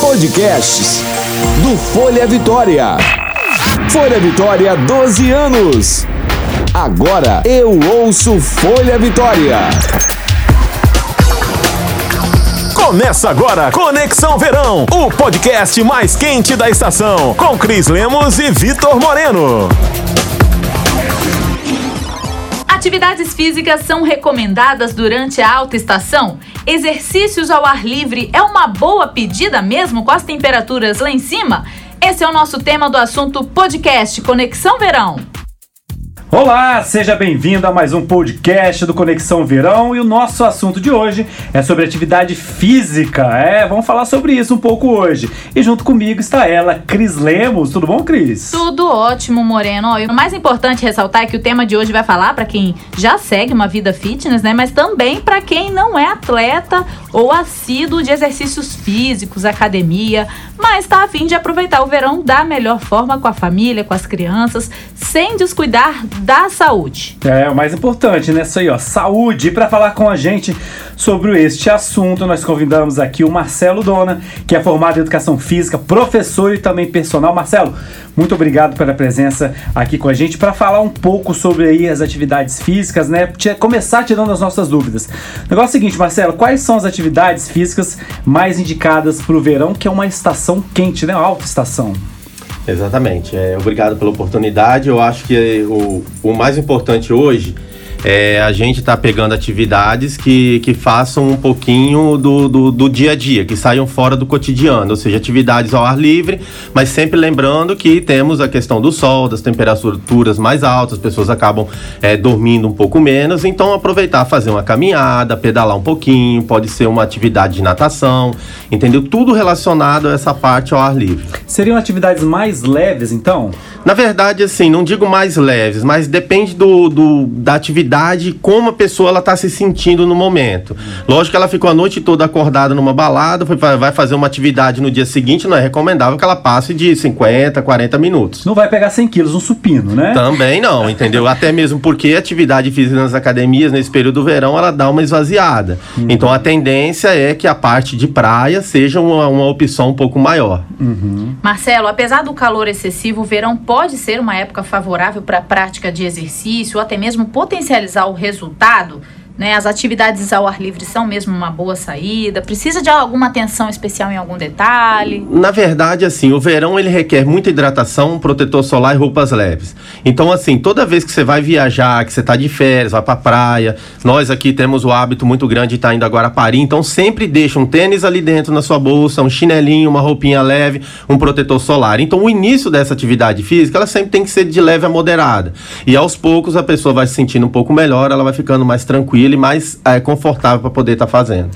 Podcasts do Folha Vitória. Folha Vitória, 12 anos. Agora eu ouço Folha Vitória. Começa agora Conexão Verão, o podcast mais quente da estação, com Cris Lemos e Vitor Moreno. Atividades físicas são recomendadas durante a alta estação? Exercícios ao ar livre é uma boa pedida mesmo com as temperaturas lá em cima? Esse é o nosso tema do assunto podcast Conexão Verão. Olá, seja bem-vindo a mais um podcast do Conexão Verão e o nosso assunto de hoje é sobre atividade física. É, vamos falar sobre isso um pouco hoje. E junto comigo está ela, Cris Lemos. Tudo bom, Cris? Tudo ótimo, Moreno. E o mais importante ressaltar é que o tema de hoje vai falar para quem já segue uma vida fitness, né? Mas também para quem não é atleta ou assíduo de exercícios físicos, academia, mas está a fim de aproveitar o verão da melhor forma com a família, com as crianças, sem descuidar da saúde. É, o mais importante, né? Isso aí, ó, saúde. E para falar com a gente sobre este assunto, nós convidamos aqui o Marcelo Dona, que é formado em Educação Física, professor e também personal. Marcelo, muito obrigado pela presença aqui com a gente para falar um pouco sobre aí as atividades físicas, né? Começar tirando as nossas dúvidas. O negócio é o seguinte, Marcelo, quais são as atividades físicas mais indicadas para o verão, que é uma estação quente, né? Alta estação. Exatamente. É, obrigado pela oportunidade. Eu acho que o, o mais importante hoje é, a gente está pegando atividades que, que façam um pouquinho do, do, do, dia a dia, que saiam fora do cotidiano, ou seja, atividades ao ar livre, mas sempre lembrando que temos a questão do sol, das temperaturas mais altas, as pessoas acabam é, dormindo um pouco menos, então aproveitar, fazer uma caminhada, pedalar um pouquinho, pode ser uma atividade de natação, entendeu? Tudo relacionado a essa parte ao ar livre. Seriam atividades mais leves, então? Na verdade, assim, não digo mais leves, mas depende do, do da atividade, como a pessoa ela está se sentindo no momento. Lógico que ela ficou a noite toda acordada numa balada, foi, vai fazer uma atividade no dia seguinte, não é recomendável que ela passe de 50, 40 minutos. Não vai pegar 100 quilos um supino, né? Também não, entendeu? Até mesmo porque a atividade física nas academias, nesse período do verão, ela dá uma esvaziada. Uhum. Então a tendência é que a parte de praia seja uma, uma opção um pouco maior. Uhum. Marcelo, apesar do calor excessivo, o verão pode ser uma época favorável para a prática de exercício ou até mesmo potencializar o resultado né? As atividades ao ar livre são mesmo uma boa saída? Precisa de alguma atenção especial em algum detalhe? Na verdade, assim, o verão ele requer muita hidratação, protetor solar e roupas leves. Então, assim, toda vez que você vai viajar, que você está de férias, vai para praia, nós aqui temos o hábito muito grande de estar tá indo agora a Paris, então sempre deixa um tênis ali dentro na sua bolsa, um chinelinho, uma roupinha leve, um protetor solar. Então, o início dessa atividade física, ela sempre tem que ser de leve a moderada. E aos poucos a pessoa vai se sentindo um pouco melhor, ela vai ficando mais tranquila ele mais é, confortável para poder estar tá fazendo.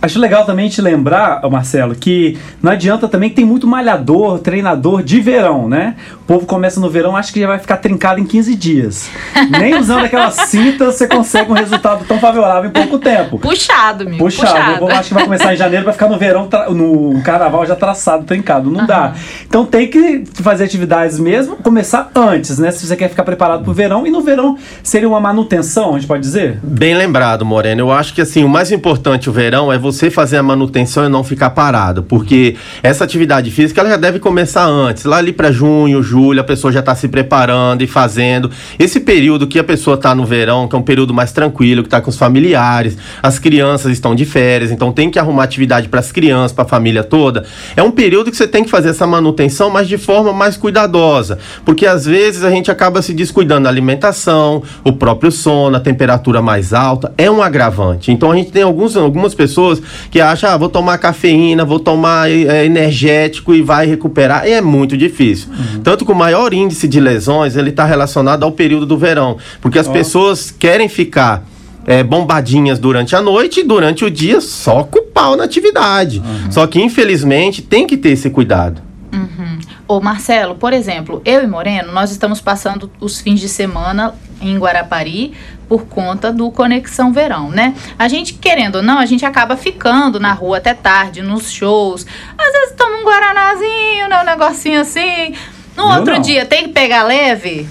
Acho legal também te lembrar, Marcelo, que não adianta também que tem muito malhador, treinador de verão, né? O povo começa no verão, acha que já vai ficar trincado em 15 dias. Nem usando aquela cinta você consegue um resultado tão favorável em pouco tempo. Puxado, meu. Puxado. Puxado. O povo acha que vai começar em janeiro, vai ficar no verão, no carnaval já traçado, trincado. Não uhum. dá. Então tem que fazer atividades mesmo, começar antes, né? Se você quer ficar preparado pro verão. E no verão seria uma manutenção, a gente pode dizer? Bem lembrado, Moreno. Eu acho que assim, o mais importante o verão é você fazer a manutenção e não ficar parado, porque essa atividade física ela já deve começar antes, lá ali para junho, julho, a pessoa já está se preparando e fazendo. Esse período que a pessoa está no verão, que é um período mais tranquilo, que está com os familiares, as crianças estão de férias, então tem que arrumar atividade para as crianças, para a família toda. É um período que você tem que fazer essa manutenção, mas de forma mais cuidadosa, porque às vezes a gente acaba se descuidando da alimentação, o próprio sono, a temperatura mais alta, é um agravante. Então a gente tem alguns, algumas pessoas pessoas que acham, ah, vou tomar cafeína, vou tomar é, energético e vai recuperar. E é muito difícil. Uhum. Tanto o maior índice de lesões, ele está relacionado ao período do verão. Porque as oh. pessoas querem ficar é, bombadinhas durante a noite e durante o dia só com o pau na atividade. Uhum. Só que, infelizmente, tem que ter esse cuidado. Uhum. Ô Marcelo, por exemplo, eu e Moreno, nós estamos passando os fins de semana em Guarapari por conta do Conexão Verão, né? A gente, querendo ou não, a gente acaba ficando na rua até tarde, nos shows. Às vezes toma um guaranazinho, né? Um negocinho assim. No eu outro não. dia, tem que pegar leve?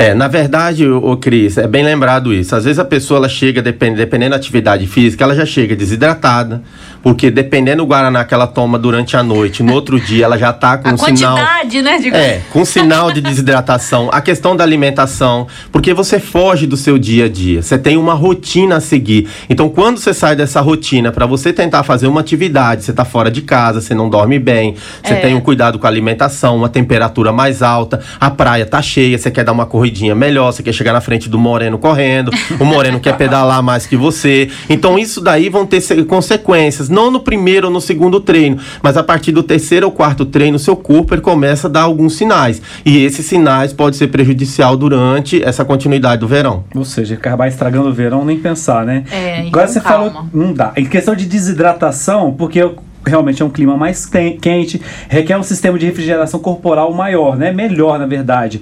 É, na verdade, o Cris, é bem lembrado isso. Às vezes a pessoa ela chega, depend, dependendo da atividade física, ela já chega desidratada, porque dependendo do guaraná que ela toma durante a noite, no outro dia ela já tá com A um sinal. quantidade, né? De... É, com sinal de desidratação. A questão da alimentação, porque você foge do seu dia a dia. Você tem uma rotina a seguir. Então, quando você sai dessa rotina para você tentar fazer uma atividade, você tá fora de casa, você não dorme bem, você É. tem um cuidado com a alimentação, uma temperatura mais alta, a praia tá cheia, você quer dar uma corridinha melhor, você quer chegar na frente do moreno correndo, o moreno quer pedalar mais que você. Então, isso daí vão ter se- consequências, não no primeiro ou no segundo treino, mas a partir do terceiro ou quarto treino, seu corpo ele começa a dar alguns sinais. E esses sinais podem ser prejudicial durante essa continuidade do verão. Ou seja, acabar estragando o verão, nem pensar, né? É, Agora então você calma. falou. Não dá. Em questão de desidratação, porque eu- realmente é um clima mais quente, requer um sistema de refrigeração corporal maior, né? Melhor, na verdade.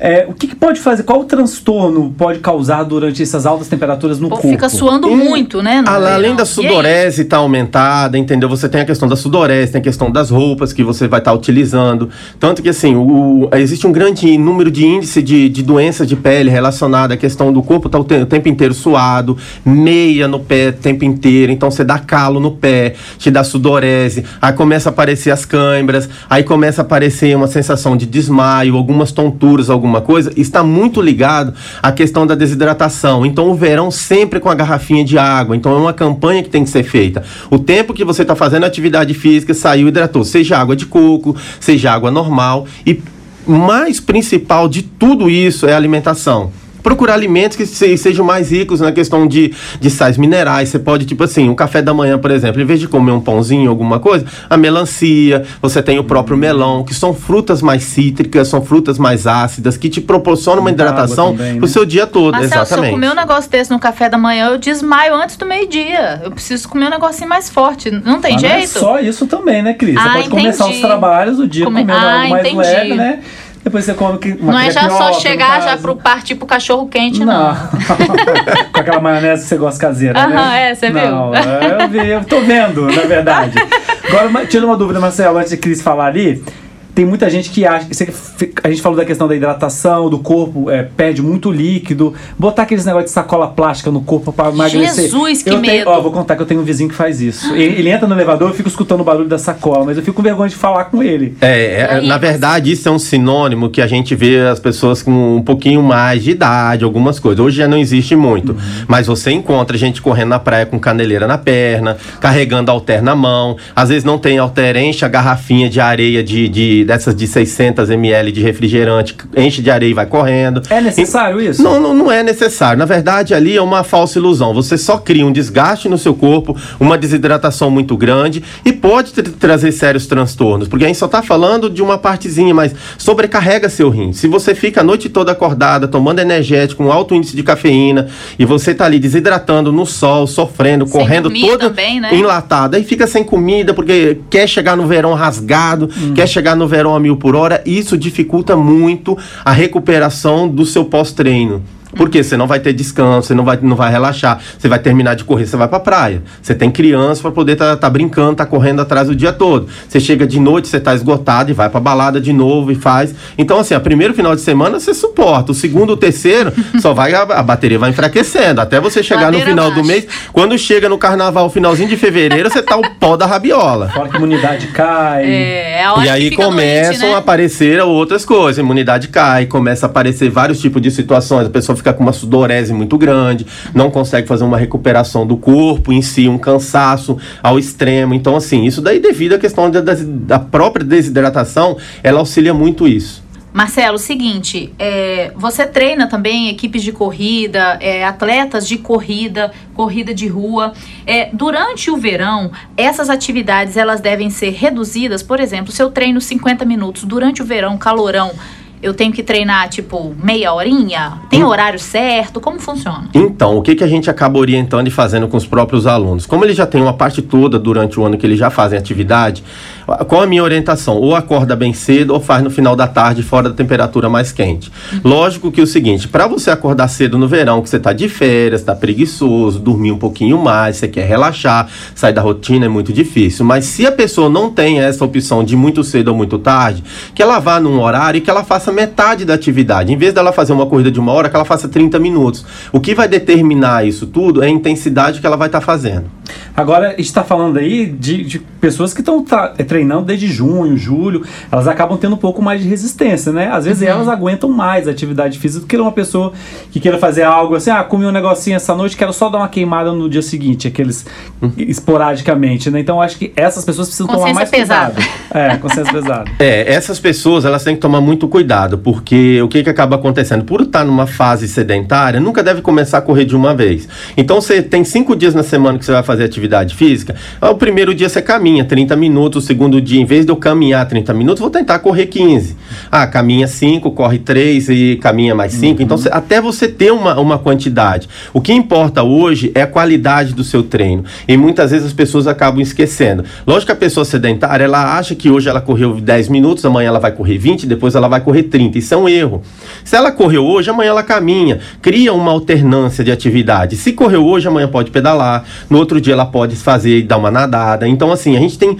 É, o que, que pode fazer? Qual o transtorno pode causar durante essas altas temperaturas no O povo corpo? fica suando E- muito, né? no A- verão. Além da sudorese estar aumentada, entendeu? Você tem a questão da sudorese, tem a questão das roupas que você vai estar utilizando. Tanto que, assim, o, existe um grande número de índice de, de doenças de pele relacionada à questão do corpo estar o, te- o tempo inteiro suado, meia no pé o tempo inteiro. Então, você dá calo no pé, te dá sudorese, aí começa a aparecer as câimbras, aí começa a aparecer uma sensação de desmaio, algumas tonturas, alguma coisa. Está muito ligado à questão da desidratação. Então, o verão sempre com a garrafinha de água. Então, é uma campanha que tem que ser feita. O tempo que você está fazendo atividade física, saiu, hidratou. Seja água de coco, seja água normal. E mais principal de tudo isso é a alimentação. Procurar alimentos que se- sejam mais ricos na questão de, de sais minerais. Você pode, tipo assim, um café da manhã, por exemplo, em vez de comer um pãozinho, alguma coisa, a melancia, você tem o próprio melão, que são frutas mais cítricas, são frutas mais ácidas, que te proporcionam uma hidratação também, pro né? seu dia todo. Marcelo, se eu exatamente. comer um negócio desse no café da manhã, eu desmaio antes do meio-dia. Eu preciso comer um negocinho mais forte. Não tem Mas não é jeito? só isso também, né, Cris? Você Ah, pode começar entendi. os trabalhos, o dia Come- comendo Ah, algo mais entendi. leve, né? Depois você come que- uma Não é já só chegar já pro partir pro cachorro quente, não. Não. Com aquela maionese que você gosta caseira, né? Aham, é, você viu? Não, eu vi, eu tô vendo, na verdade. Agora, tirando uma dúvida, Marcelo, antes de Cris falar ali, tem muita gente que acha. você- A gente falou da questão da hidratação, do corpo, é, perde muito líquido. Botar aqueles negócios de sacola plástica no corpo pra emagrecer. Jesus, que eu tenho, medo. Ó, vou contar que eu tenho um vizinho que faz isso. Ele, ele entra no elevador, eu fico escutando o barulho da sacola, mas eu fico com vergonha de falar com ele. É, é, Aí, na verdade, isso é um sinônimo que a gente vê as pessoas com um pouquinho mais de idade, algumas coisas. Hoje já não existe muito. Mas você encontra gente correndo na praia com caneleira na perna, carregando alter na mão. Às vezes não tem alter, enche a garrafinha de areia de, de- dessas de 600 ml de refrigerante, enche de areia e vai correndo. É necessário isso? Não, não, não é necessário. Na verdade, ali é uma falsa ilusão. Você só cria um desgaste no seu corpo, uma desidratação muito grande e pode tra- trazer sérios transtornos. Porque a gente só está falando de uma partezinha, mas sobrecarrega seu rim. Se você fica a noite toda acordada, tomando energético, com alto índice de cafeína, e você tá ali desidratando no sol, sofrendo, Sem correndo todo também, né? enlatado, aí fica sem comida, porque quer chegar no verão rasgado, quer chegar no verão a mil por hora, isso dificulta muito a recuperação do seu pós-treino. Porque você não vai ter descanso, você não vai, não vai relaxar, você vai terminar de correr, você vai pra praia. Você tem criança para poder tá, tá brincando, tá correndo atrás o dia todo. Você chega de noite, você tá esgotado e vai pra balada de novo e faz. Então, assim, o primeiro final de semana você suporta, o segundo, o terceiro, só vai a, a bateria vai enfraquecendo. Até você chegar no Ladeira final do mês, quando chega no carnaval, finalzinho de fevereiro, você tá o pó da rabiola. Fora que a imunidade cai. É, é a hora E aí que fica começam doente, né? a aparecer outras coisas, a imunidade cai, começa a aparecer vários tipos de situações, a pessoa fica com uma sudorese muito grande, não consegue fazer uma recuperação do corpo em si, um cansaço ao extremo. Então, assim, isso daí devido à questão da, da- própria desidratação, ela auxilia muito isso. Marcelo, seguinte, é, você treina também equipes de corrida, é, atletas de corrida, corrida de rua. É, durante o verão, essas atividades elas devem ser reduzidas. Por exemplo, se eu treino 50 minutos durante o verão, calorão, eu tenho que treinar tipo meia horinha? Tem horário certo? Como funciona? Então, o que, que a gente acaba orientando e fazendo com os próprios alunos? Como eles já têm uma parte toda durante o ano que eles já fazem atividade, qual a minha orientação? Ou acorda bem cedo ou faz no final da tarde, fora da temperatura mais quente. Lógico que é o seguinte, para você acordar cedo no verão, que você está de férias, está preguiçoso, dormir um pouquinho mais, você quer relaxar, sair da rotina é muito difícil. Mas se a pessoa não tem essa opção de muito cedo ou muito tarde, que ela vá num horário e que ela faça metade da atividade. Em vez dela fazer uma corrida de uma hora, que ela faça 30 minutos. O que vai determinar isso tudo é a intensidade que ela vai estar tá fazendo. Agora, a gente está falando aí de, de pessoas que estão tá, treinando desde junho, julho, elas acabam tendo um pouco mais de resistência, né? Às vezes uhum. elas aguentam mais a atividade física do que uma pessoa que queira fazer algo assim, ah, comi um negocinho essa noite, quero só dar uma queimada no dia seguinte, aqueles uhum. esporadicamente, né? Então acho que essas pessoas precisam tomar mais pesada. cuidado. É, consciência pesada. É, essas pessoas, elas têm que tomar muito cuidado, porque o que que acaba acontecendo? Por estar numa fase sedentária, nunca deve começar a correr de uma vez. Então você tem cinco dias na semana que você vai fazer atividade física, o primeiro dia você caminha 30 minutos, o segundo dia, em vez de eu caminhar 30 minutos, vou tentar correr 15. Ah, caminha 5, corre 3 e caminha mais 5. Uhum. Então, até você ter uma, uma quantidade. O que importa hoje é a qualidade do seu treino. E muitas vezes as pessoas acabam esquecendo. Lógico que a pessoa sedentária, ela acha que hoje ela correu 10 minutos, amanhã ela vai correr 20, depois ela vai correr 30. Isso é um erro. Se ela correu hoje, amanhã ela caminha. Cria uma alternância de atividade. Se correu hoje, amanhã pode pedalar. No outro dia ela pode fazer e dar uma nadada. Então, assim, a gente tem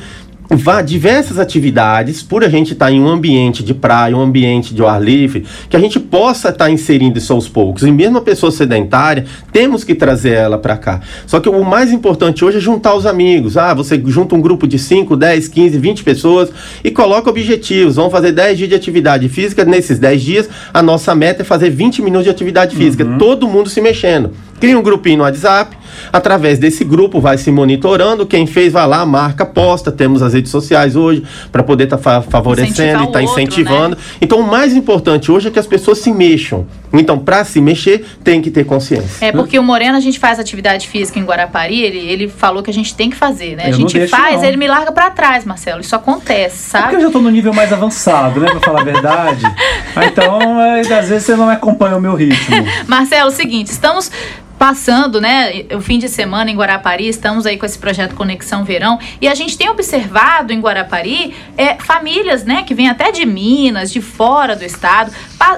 diversas atividades, por a gente estar tá em um ambiente de praia, um ambiente de ar livre, que a gente possa estar tá inserindo isso aos poucos. E mesmo a pessoa sedentária, temos que trazer ela para cá. Só que o mais importante hoje é juntar os amigos. Ah, você junta um grupo de 5, 10, 15, 20 pessoas e coloca objetivos. Vamos fazer 10 dias de atividade física. Nesses 10 dias, a nossa meta é fazer 20 minutos de atividade física. Uhum. Todo mundo se mexendo. Cria um grupinho no WhatsApp. Através desse grupo vai se monitorando. Quem fez vai lá, marca, posta. Temos as redes sociais hoje para poder estar tá favorecendo e estar tá incentivando. Né? Então, o mais importante hoje é que as pessoas se mexam. Então, para se mexer, tem que ter consciência. É porque o Moreno, a gente faz atividade física em Guarapari, ele, ele falou que a gente tem que fazer, né? Eu a gente faz, não. ele me larga para trás, Marcelo. Isso acontece, sabe? É porque eu já tô no nível mais avançado, né? Pra falar a verdade. Ah, então, é, às vezes você não acompanha o meu ritmo. Marcelo, é o seguinte, estamos passando, né, o fim de semana em Guarapari, estamos aí com esse projeto Conexão Verão, e a gente tem observado em Guarapari é, famílias, né, que vêm até de Minas, de fora do estado,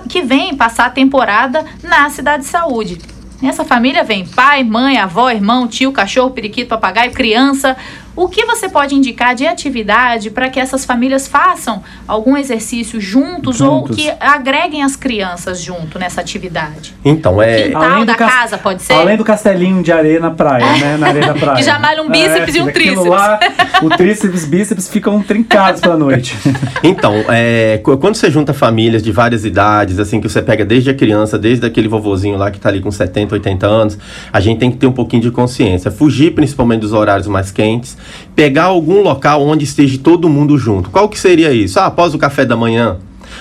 que vêm passar a temporada na Cidade de Saúde. Nessa família vem pai, mãe, avó, irmão, tio, cachorro, periquito, papagaio, criança, o que você pode indicar de atividade para que essas famílias façam algum exercício juntos, juntos, ou que agreguem as crianças junto nessa atividade? Então, é. Quintal além da casa, pode ser? Além do castelinho de areia na praia, né? Na areia da praia. que já malha um é, bíceps é, e um tríceps. Lá, o tríceps e bíceps ficam trincados pela noite. então, é, quando você junta famílias de várias idades, assim, que você pega desde a criança, desde aquele vovozinho lá que está ali com 70, 80 anos, a gente tem que ter um pouquinho de consciência. Fugir principalmente dos horários mais quentes pegar algum local onde esteja todo mundo junto. Qual que seria isso? Ah, após o café da manhã,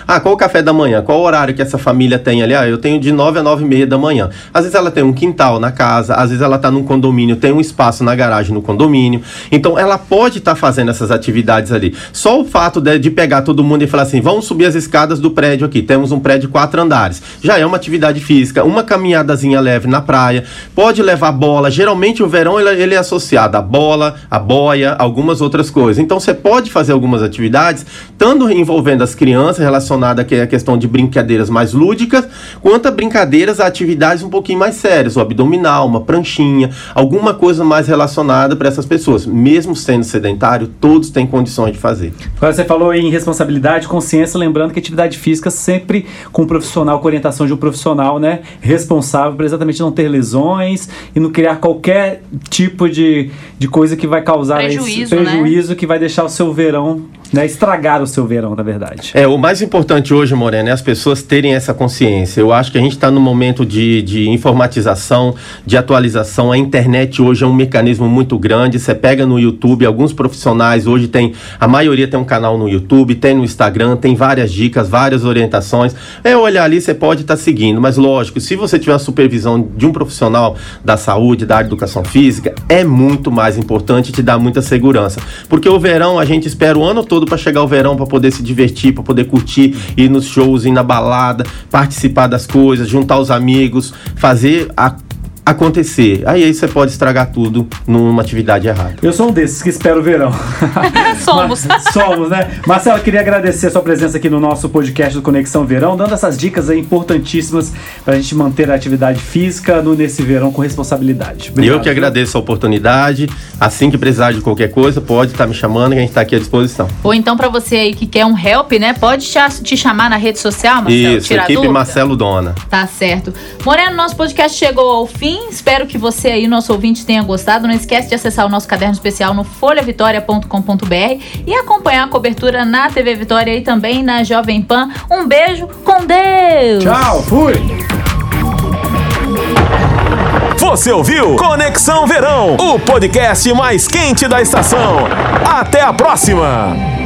ah, qual o café da manhã? Qual o horário que essa família tem ali? Ah, eu tenho de 9 a 9 e meia da manhã. Às vezes ela tem um quintal na casa, às vezes ela está num condomínio, tem um espaço na garagem no condomínio. Então ela pode estar tá fazendo essas atividades ali. Só o fato de, de, pegar todo mundo e falar assim: vamos subir as escadas do prédio aqui. Temos um prédio de quatro andares. Já é uma atividade física, uma caminhadazinha leve na praia. Pode levar bola. Geralmente o verão ele, ele é associado à bola, à boia, algumas outras coisas. Então você pode fazer algumas atividades, tanto envolvendo as crianças, relacionada à questão de brincadeiras mais lúdicas, quanto a brincadeiras a atividades um pouquinho mais sérias, o abdominal, uma pranchinha, alguma coisa mais relacionada para essas pessoas. Mesmo sendo sedentário, todos têm condições de fazer. Agora você falou em responsabilidade, consciência, lembrando que atividade física sempre com um profissional, com orientação de um profissional, né, responsável para exatamente não ter lesões e não criar qualquer tipo de, de coisa que vai causar prejuízo, esse prejuízo né? que vai deixar o seu verão né, estragar o seu verão, na verdade. É, o mais importante hoje, Morena, é as pessoas terem essa consciência. Eu acho que a gente está no momento de, de informatização, de atualização. A internet hoje é um mecanismo muito grande. Você pega no YouTube, alguns profissionais hoje tem, a maioria tem um canal no YouTube, tem no Instagram, tem várias dicas, várias orientações. É olhar ali, você pode estar tá seguindo, mas lógico, se você tiver a supervisão de um profissional da saúde, da educação física, é muito mais importante te dá muita segurança. Porque o verão a gente espera o ano todo todo para chegar o verão, para poder se divertir, para poder curtir, ir nos shows, ir na balada, participar das coisas, juntar os amigos, fazer a acontecer. Aí, aí você pode estragar tudo numa atividade errada. Eu sou um desses que espero o verão. Somos. Mas- somos, né? Marcelo, eu queria agradecer a sua presença aqui no nosso podcast do Conexão Verão, dando essas dicas aí importantíssimas pra gente manter a atividade física no, nesse verão com responsabilidade. E eu que agradeço a oportunidade. Assim que precisar de qualquer coisa, pode estar me chamando que a gente está aqui à disposição. Ou então pra você aí que quer um help, né? Pode te, chamar na rede social, Marcelo, Isso, equipe dúvida? Marcelo Dona. Tá certo. Moreno, nosso podcast chegou ao fim. Espero que você aí, nosso ouvinte, tenha gostado. Não esquece de acessar o nosso caderno especial no folhavitória.com.br e acompanhar a cobertura na TV Vitória e também na Jovem Pan. Um beijo com Deus! Tchau, fui! Você ouviu Conexão Verão, o podcast mais quente da estação. Até a próxima!